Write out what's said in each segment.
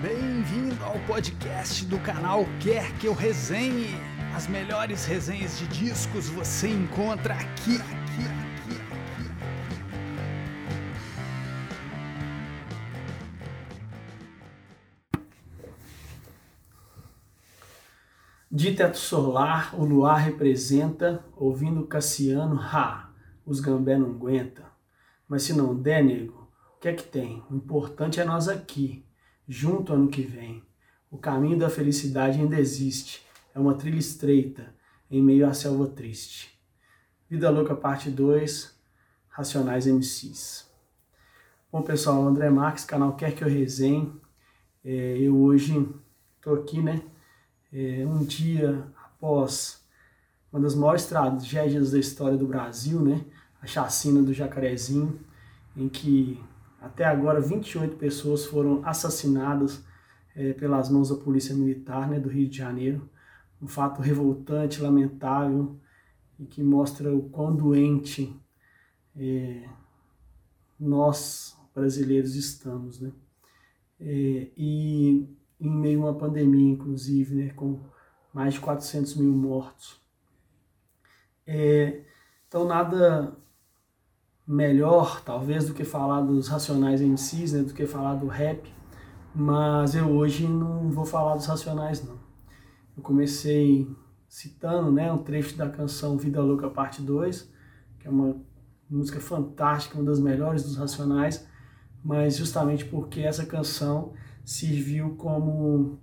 Bem-vindo ao podcast do canal Quer Que Eu Resenhe. As melhores resenhas de discos você encontra aqui, aqui, aqui, aqui. De teto solar, o luar representa, ouvindo Cassiano, ha, os gambé não aguenta. Mas se não der, nego, o que é que tem? O importante é nós aqui, junto ano que vem. O caminho da felicidade ainda existe, é uma trilha estreita, em meio à selva triste. Vida Louca, parte 2, Racionais MCs. Bom, pessoal, André Marques, canal Quer Que Eu Resenhe. É, eu hoje estou aqui, né, é, um dia após uma das maiores tragédias da história do Brasil, né, a chacina do Jacarezinho, em que até agora 28 pessoas foram assassinadas é, pelas mãos da Polícia Militar né, do Rio de Janeiro. Um fato revoltante, lamentável e que mostra o quão doente é, nós brasileiros estamos. Né? É, e em meio a uma pandemia, inclusive, né, com mais de 400 mil mortos. É, então, nada melhor, talvez, do que falar dos Racionais MCs, né, do que falar do rap, mas eu hoje não vou falar dos Racionais, não. Eu comecei citando né, um trecho da canção Vida Louca Parte 2, que é uma música fantástica, uma das melhores dos Racionais, mas justamente porque essa canção serviu como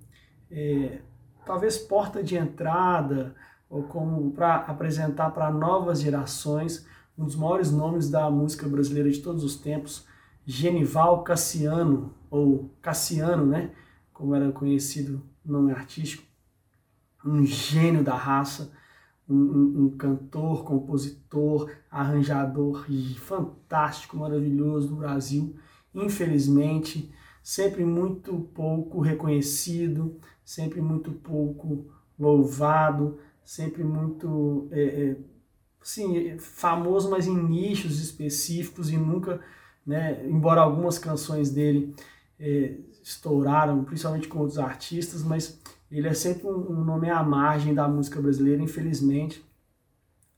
é, talvez porta de entrada ou como para apresentar para novas gerações um dos maiores nomes da música brasileira de todos os tempos, Genival Cassiano, ou Cassiano, né? Como era conhecido o nome artístico, um gênio da raça, um, um, um cantor, compositor, arranjador fantástico, maravilhoso do Brasil. Infelizmente, sempre muito pouco reconhecido, sempre muito pouco louvado, sempre muito é, é, assim, famoso, mas em nichos específicos e nunca, né, embora algumas canções dele é, estouraram, principalmente com outros artistas, mas ele é sempre um, um nome à margem da música brasileira, infelizmente.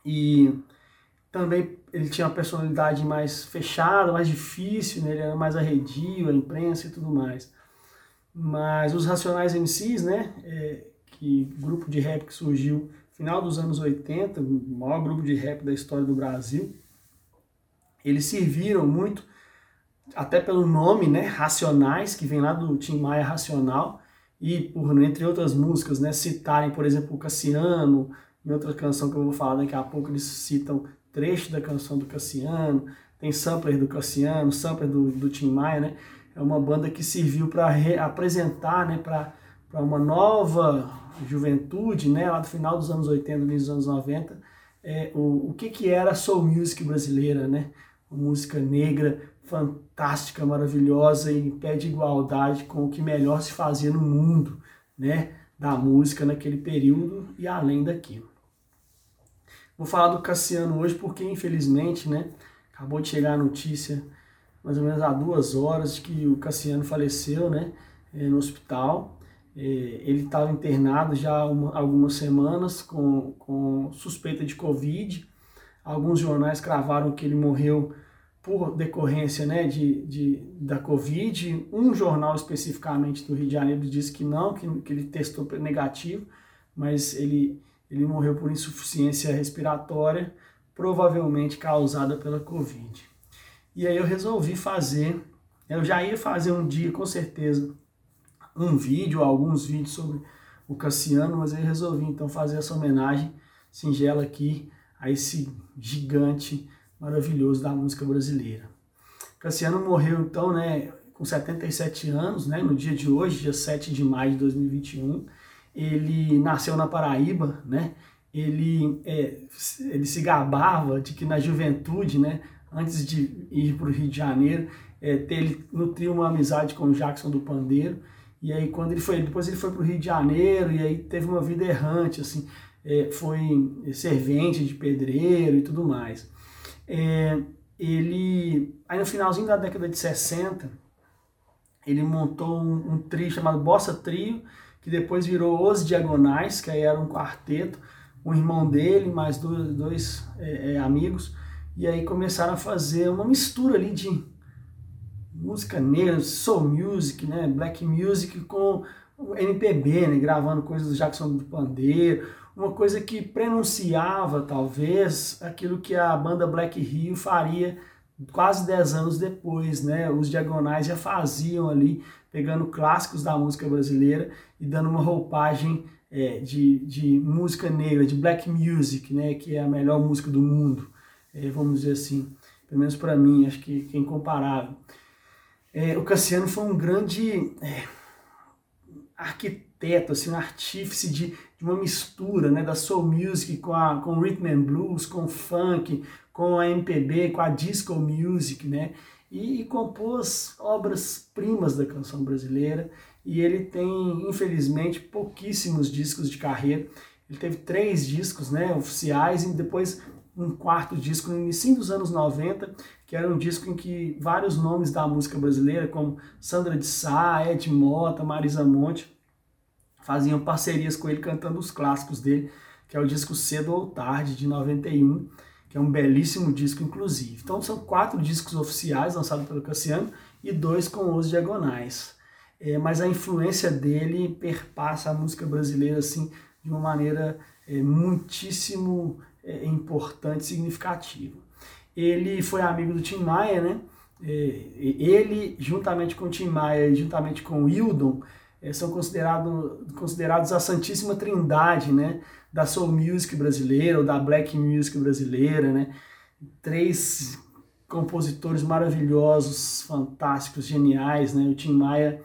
E também ele tinha uma personalidade mais fechada, mais difícil, né? ele era mais arredio, a imprensa e tudo mais. Mas os Racionais MCs, né, é, que grupo de rap que surgiu final dos anos 80, o maior grupo de rap da história do Brasil, eles serviram muito, até pelo nome, né, Racionais, que vem lá do Tim Maia Racional, e por, entre outras músicas, né, citarem, por exemplo, o Cassiano, em outra canção que eu vou falar daqui a pouco, eles citam trecho da canção do Cassiano, tem sampler do Cassiano, sampler do, do Tim Maia, né? É uma banda que serviu para apresentar, né, para uma nova juventude, né, lá do final dos anos 80, início dos anos 90, é, o, o que, que era soul music brasileira, né? Música negra fantástica, maravilhosa e em pé de igualdade com o que melhor se fazia no mundo, né? Da música naquele período e além daquilo. Vou falar do Cassiano hoje porque, infelizmente, né, acabou de chegar a notícia, mais ou menos há duas horas, de que o Cassiano faleceu né, eh, no hospital. Eh, ele estava internado já há algumas semanas com, com suspeita de Covid. Alguns jornais cravaram que ele morreu por decorrência né, de, de, da Covid. Um jornal especificamente do Rio de Janeiro disse que não, que, que ele testou negativo, mas ele ele morreu por insuficiência respiratória, provavelmente causada pela Covid. E aí eu resolvi fazer, eu já ia fazer um dia com certeza um vídeo, alguns vídeos sobre o Cassiano, mas eu resolvi então fazer essa homenagem singela aqui a esse gigante maravilhoso da música brasileira. Cassiano morreu então, né, com 77 anos, né, no dia de hoje, dia 7 de maio de 2021 ele nasceu na Paraíba, né? Ele, é, ele se gabava de que na juventude, né, antes de ir para o Rio de Janeiro, é, ele nutriu uma amizade com o Jackson do Pandeiro. E aí quando ele foi, depois ele foi para o Rio de Janeiro e aí teve uma vida errante, assim, é, foi servente de pedreiro e tudo mais. É, ele, aí no finalzinho da década de 60, ele montou um, um trio chamado Bossa Trio, que depois virou Os Diagonais, que aí era um quarteto, um irmão dele, mais dois, dois é, é, amigos, e aí começaram a fazer uma mistura ali de música negra, soul music, né, black music com MPB, né, gravando coisas do Jackson do Pandeiro, uma coisa que prenunciava talvez aquilo que a banda Black Rio faria quase 10 anos depois, né? Os Diagonais já faziam ali, pegando clássicos da música brasileira e dando uma roupagem é, de, de música negra, de black music, né? Que é a melhor música do mundo, é, vamos dizer assim. Pelo menos para mim, acho que, que é incomparável. É, o Cassiano foi um grande é, arquiteto, assim, um artífice de, de uma mistura né, da soul music com, a, com rhythm and blues, com funk, com a MPB, com a disco music, né? E, e compôs obras-primas da canção brasileira. E ele tem, infelizmente, pouquíssimos discos de carreira. Ele teve três discos né, oficiais e depois um quarto disco no início dos anos 90, que era um disco em que vários nomes da música brasileira, como Sandra de Sá, Ed Mota, Marisa Monte, faziam parcerias com ele cantando os clássicos dele, que é o disco Cedo ou Tarde, de 91 que é um belíssimo disco, inclusive. Então são quatro discos oficiais lançados pelo Cassiano e dois com os diagonais. É, mas a influência dele perpassa a música brasileira assim de uma maneira é, muitíssimo importante, significativa. Ele foi amigo do Tim Maia, né? É, ele, juntamente com o Tim Maia e juntamente com o Hildon, é, são considerados considerados a Santíssima Trindade, né? da soul music brasileira ou da black music brasileira, né? Três compositores maravilhosos, fantásticos, geniais, né? O Tim Maia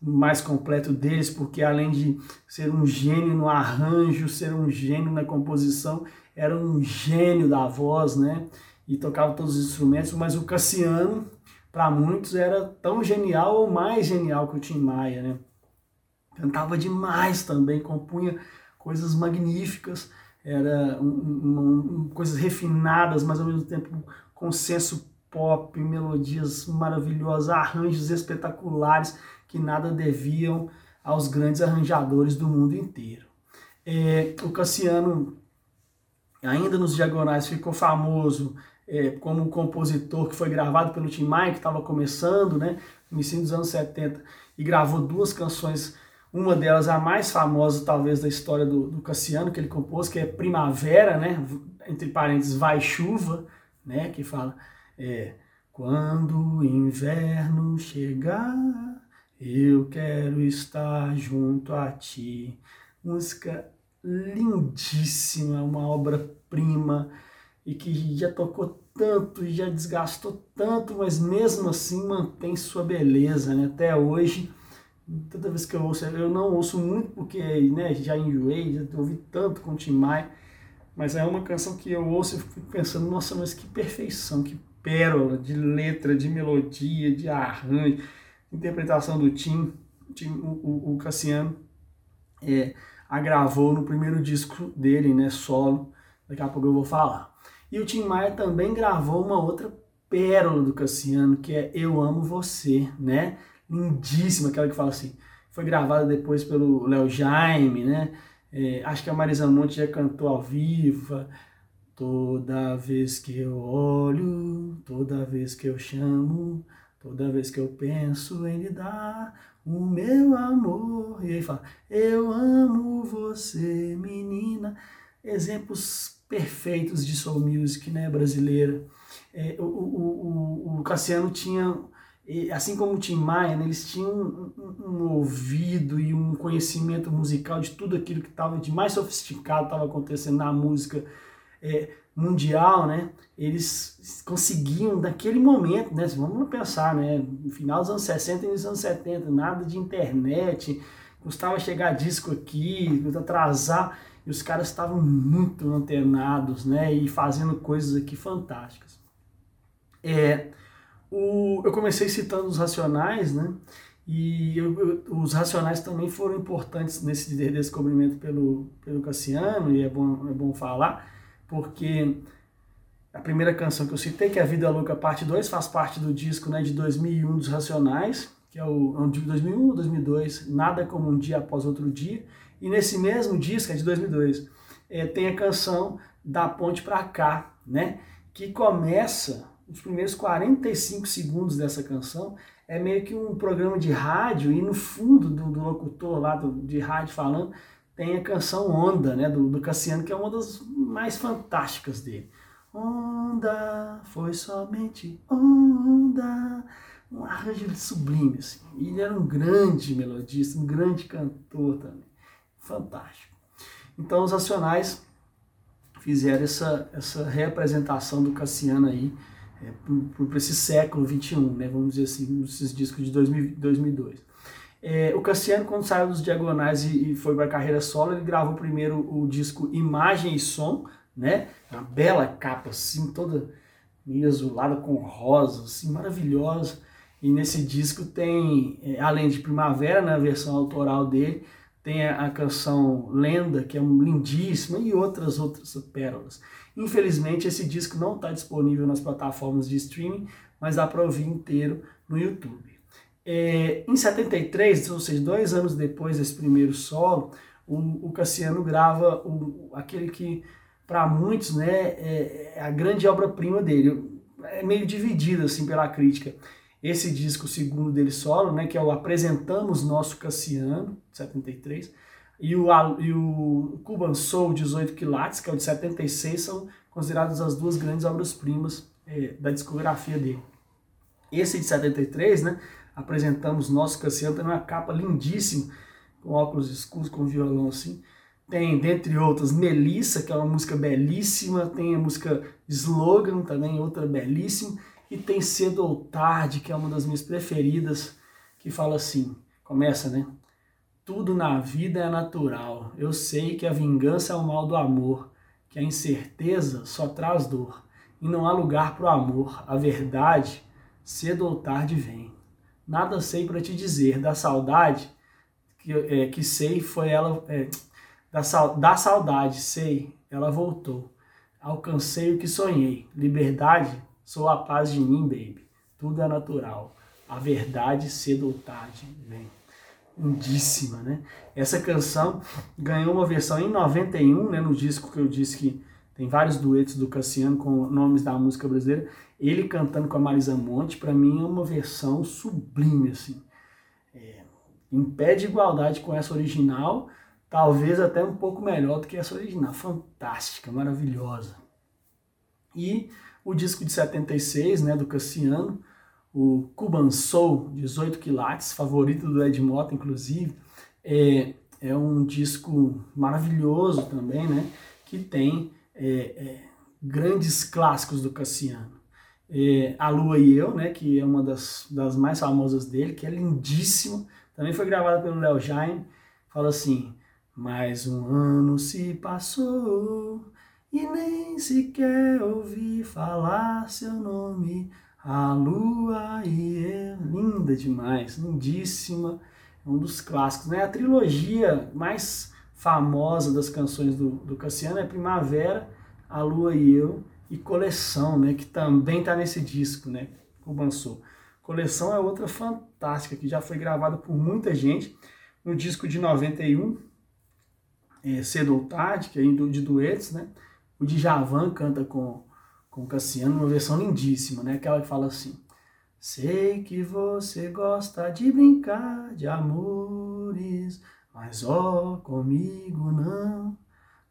mais completo deles, porque além de ser um gênio no arranjo, ser um gênio na composição, era um gênio da voz, né? E tocava todos os instrumentos, mas o Cassiano, para muitos, era tão genial ou mais genial que o Tim Maia, né? Cantava demais também, compunha coisas magníficas, era um, um, coisas refinadas, mas ao mesmo tempo com senso pop, melodias maravilhosas, arranjos espetaculares que nada deviam aos grandes arranjadores do mundo inteiro. É, o Cassiano, ainda nos Diagonais, ficou famoso é, como um compositor que foi gravado pelo Tim Maia, que estava começando, né, no início dos anos 70, e gravou duas canções uma delas, a mais famosa, talvez, da história do, do Cassiano, que ele compôs, que é Primavera, né? Entre parênteses, Vai Chuva, né? Que fala, é, quando o inverno chegar, eu quero estar junto a ti. Música lindíssima, uma obra-prima e que já tocou tanto e já desgastou tanto, mas mesmo assim mantém sua beleza, né? Até hoje toda vez que eu ouço, eu não ouço muito porque né, já enjoei, já ouvi tanto com o Tim Maia, mas é uma canção que eu ouço e fico pensando, nossa, mas que perfeição, que pérola de letra, de melodia, de arranjo, interpretação do Tim, o, o, o Cassiano é, agravou no primeiro disco dele, né, solo, daqui a pouco eu vou falar. E o Tim Maia também gravou uma outra pérola do Cassiano, que é Eu Amo Você, né? lindíssima, aquela que fala assim, foi gravada depois pelo Léo Jaime, né? É, acho que a Marisa Monte já cantou ao vivo. Toda vez que eu olho, toda vez que eu chamo, toda vez que eu penso em lhe dar o meu amor. E aí fala, eu amo você, menina. Exemplos perfeitos de soul music né, brasileira. É, o, o, o, o Cassiano tinha assim como o Tim Maia, né, eles tinham um, um, um, ouvido e um conhecimento musical de tudo aquilo que estava de mais sofisticado estava acontecendo na música é, mundial, né? Eles conseguiam, naquele momento, né? Vamos pensar, né? No final dos anos 60 e nos anos 70, nada de internet, custava chegar disco aqui, atrasar, e os caras estavam muito antenados, né? E fazendo coisas aqui fantásticas. É, o, eu comecei citando os racionais, né? E eu, eu, os racionais também foram importantes nesse descobrimento pelo, pelo Cassiano, e é bom, é bom falar, porque a primeira canção que eu citei, que é A Vida Louca Parte 2, faz parte do disco né, de 2001 dos Racionais, que é o, é um de 2001 ou 2002, Nada Como Um Dia Após Outro Dia. E nesse mesmo disco, é de 2002, é, tem a canção Da Ponte Pra Cá, né? Que começa, os primeiros 45 segundos dessa canção, é meio que um programa de rádio e no fundo do, do locutor lá do, de rádio falando tem a canção Onda, né, do, do Cassiano, que é uma das mais fantásticas dele. Onda, foi somente onda, um arranjo sublime, assim. Ele era um grande melodista, um grande cantor também. Fantástico. Então os Racionais fizeram essa, essa reapresentação do Cassiano aí, é, para esse século XXI, né, vamos dizer assim, esses discos de 2000, 2002. É, o Cassiano, quando saiu dos Diagonais e, e foi para a carreira solo, ele gravou primeiro o disco Imagem e Som, né, uma bela capa, assim, toda meio azulada com rosa, assim, maravilhosa. E nesse disco tem, é, além de Primavera, na né, versão autoral dele, tem a, canção Lenda, que é lindíssima, e outras outras pérolas. Infelizmente, esse disco não está disponível nas plataformas de streaming, mas dá para ouvir inteiro no YouTube. É, em 73, ou seja, dois anos depois desse primeiro solo, o, o Cassiano grava o, aquele que, para muitos, né, é, é a grande obra-prima dele. É meio dividido assim pela crítica. Esse disco segundo dele solo, né, que é o Apresentamos Nosso Cassiano, 73, e o, e o Cuban Soul 18 Quilates, que é o de 76, são consideradas as duas grandes obras-primas é, da discografia dele. Esse de 73, né, apresentamos Nosso Cassiano, tem uma capa lindíssima, com óculos escuros, com violão assim. Tem, dentre outras, Melissa, que é uma música belíssima, tem a música Slogan, também outra belíssima, e tem Cedo ou Tarde, que é uma das minhas preferidas, que fala assim, começa, né? Tudo na vida é natural. Eu sei que a vingança é o mal do amor, que a incerteza só traz dor. E não há lugar para o amor. A verdade, cedo ou tarde, vem. Nada sei para te dizer da saudade que, é, que sei foi ela. É, da, da saudade, sei, ela voltou. Alcancei o que sonhei. Liberdade, sou a paz de mim, baby. Tudo é natural. A verdade, cedo ou tarde, vem lindíssima, né? Essa canção ganhou uma versão em 91, né, no disco que eu disse que tem vários duetos do Cassiano com nomes da música brasileira. Ele cantando com a Marisa Monte, para mim é uma versão sublime, assim. É, em pé de igualdade com essa original, talvez até um pouco melhor do que essa original. Fantástica, maravilhosa. E o disco de 76, né, do Cassiano, o Cuban Soul, 18 quilates, favorito do Ed Mota, inclusive. É, é um disco maravilhoso também, né? Que tem é, é, grandes clássicos do Cassiano. É, a Lua e Eu, né? Que é uma das, das mais famosas dele, que é lindíssima. Também foi gravada pelo Léo Jaime. Fala assim, mais um ano se passou e nem sequer ouvi falar seu nome a lua e eu, linda demais, lindíssima, é um dos clássicos, né? A trilogia mais famosa das canções do, do Cassiano é Primavera, A Lua e Eu e Coleção, né? Que também está nesse disco, né? Bansou. Coleção é outra fantástica que já foi gravada por muita gente no disco de 91, é, Cedo ou Tarde, que é de duetos, né? O Djavan canta com com Cassiano, uma versão lindíssima, né? Aquela que fala assim: Sei que você gosta de brincar de amores, mas ó, comigo não,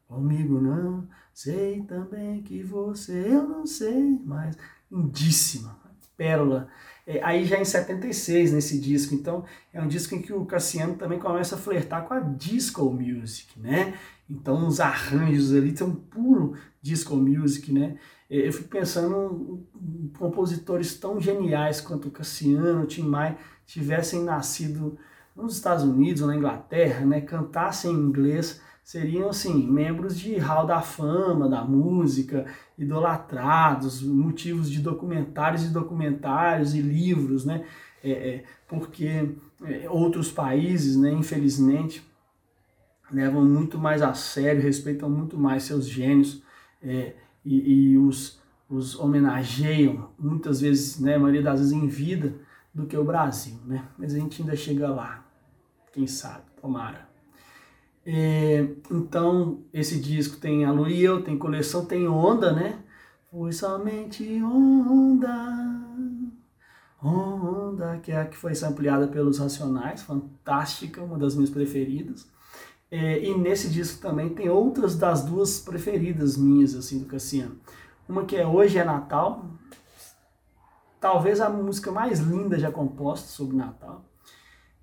comigo não. Sei também que você eu não sei, mas lindíssima, pérola. É, aí já em 76 nesse disco, então é um disco em que o Cassiano também começa a flertar com a disco music, né? Então os arranjos ali são puro disco music, né? É, eu fico pensando em compositores tão geniais quanto Cassiano, Tim Maia, tivessem nascido nos Estados Unidos ou na Inglaterra, né, cantassem em inglês, seriam assim membros de hall da fama da música, idolatrados, motivos de documentários e documentários e livros, né, é, é, porque é, outros países, né, infelizmente, levam muito mais a sério, respeitam muito mais seus gênios. É, e, e os, os homenageiam, muitas vezes, né, a maioria das vezes em vida, do que o Brasil, né? Mas a gente ainda chega lá, quem sabe, tomara. É, então, esse disco tem a Lu eu, tem coleção, tem Onda, né? Foi somente Onda, Onda, que é a que foi sampleada pelos Racionais, fantástica, uma das minhas preferidas. É, e nesse disco também tem outras das duas preferidas minhas, assim, do Cassiano. Uma que é Hoje é Natal, talvez a música mais linda já composta sobre Natal.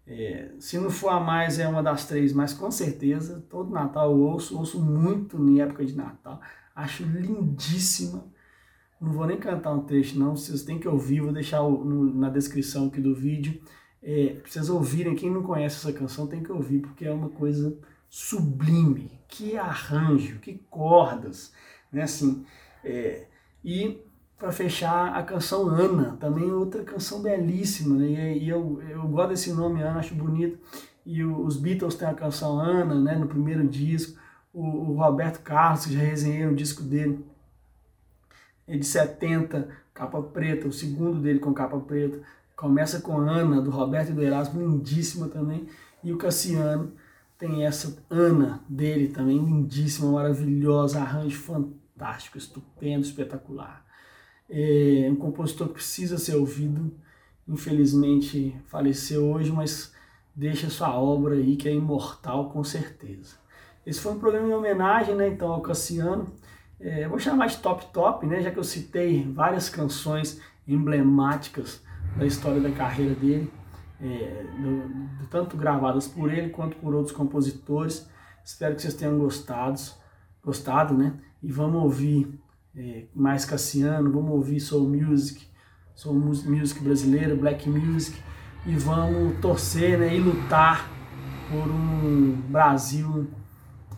É, se não for a mais, é uma das três, mas com certeza, todo Natal eu ouço, ouço muito em época de Natal. Acho lindíssima. Não vou nem cantar um trecho, não. Vocês têm que ouvir, vou deixar na descrição aqui do vídeo. É, pra vocês ouvirem, quem não conhece essa canção tem que ouvir, porque é uma coisa sublime. Que arranjo, que cordas, né? Assim, é, e para fechar a canção Ana, também outra canção belíssima, né? e, eu, eu gosto desse nome Ana, acho bonito, e os Beatles têm a canção Ana, né, no primeiro disco, o, o Roberto Carlos, já resenhei o disco dele, é de 70, capa preta, o segundo dele com capa preta, começa com Ana, do Roberto e do Erasmo, lindíssima também, e o Cassiano tem essa Ana dele também, lindíssima, maravilhosa, arranjo fantástico, estupendo, espetacular é um compositor que precisa ser ouvido. Infelizmente faleceu hoje, mas deixa sua obra aí que é imortal com certeza. Esse foi um programa em homenagem, né, então ao Cassiano. É, vou chamar de top top, né, já que eu citei várias canções emblemáticas da história da carreira dele, é, do, tanto gravadas por ele quanto por outros compositores. Espero que vocês tenham gostado, gostado, né? E vamos ouvir é, mais Cassiano, vamos ouvir soul music, soul music brasileira, black music e vamos torcer né, e lutar por um Brasil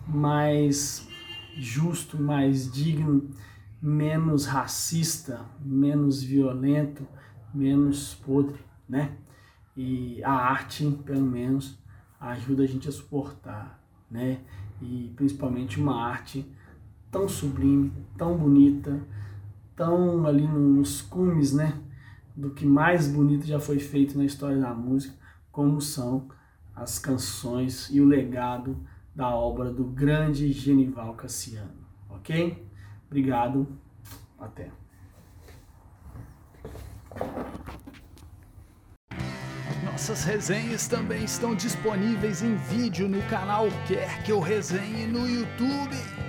mais justo, mais digno, menos racista, menos violento, menos podre, né? E a arte, pelo menos, ajuda a gente a suportar, né? E principalmente uma arte tão sublime, tão bonita, tão ali nos cumes, né, do que mais bonito já foi feito na história da música, como são as canções e o legado da obra do grande Genival Cassiano, ok? Obrigado, até. Nossas resenhas também estão disponíveis em vídeo no canal Quer Que Eu Resenhe no YouTube.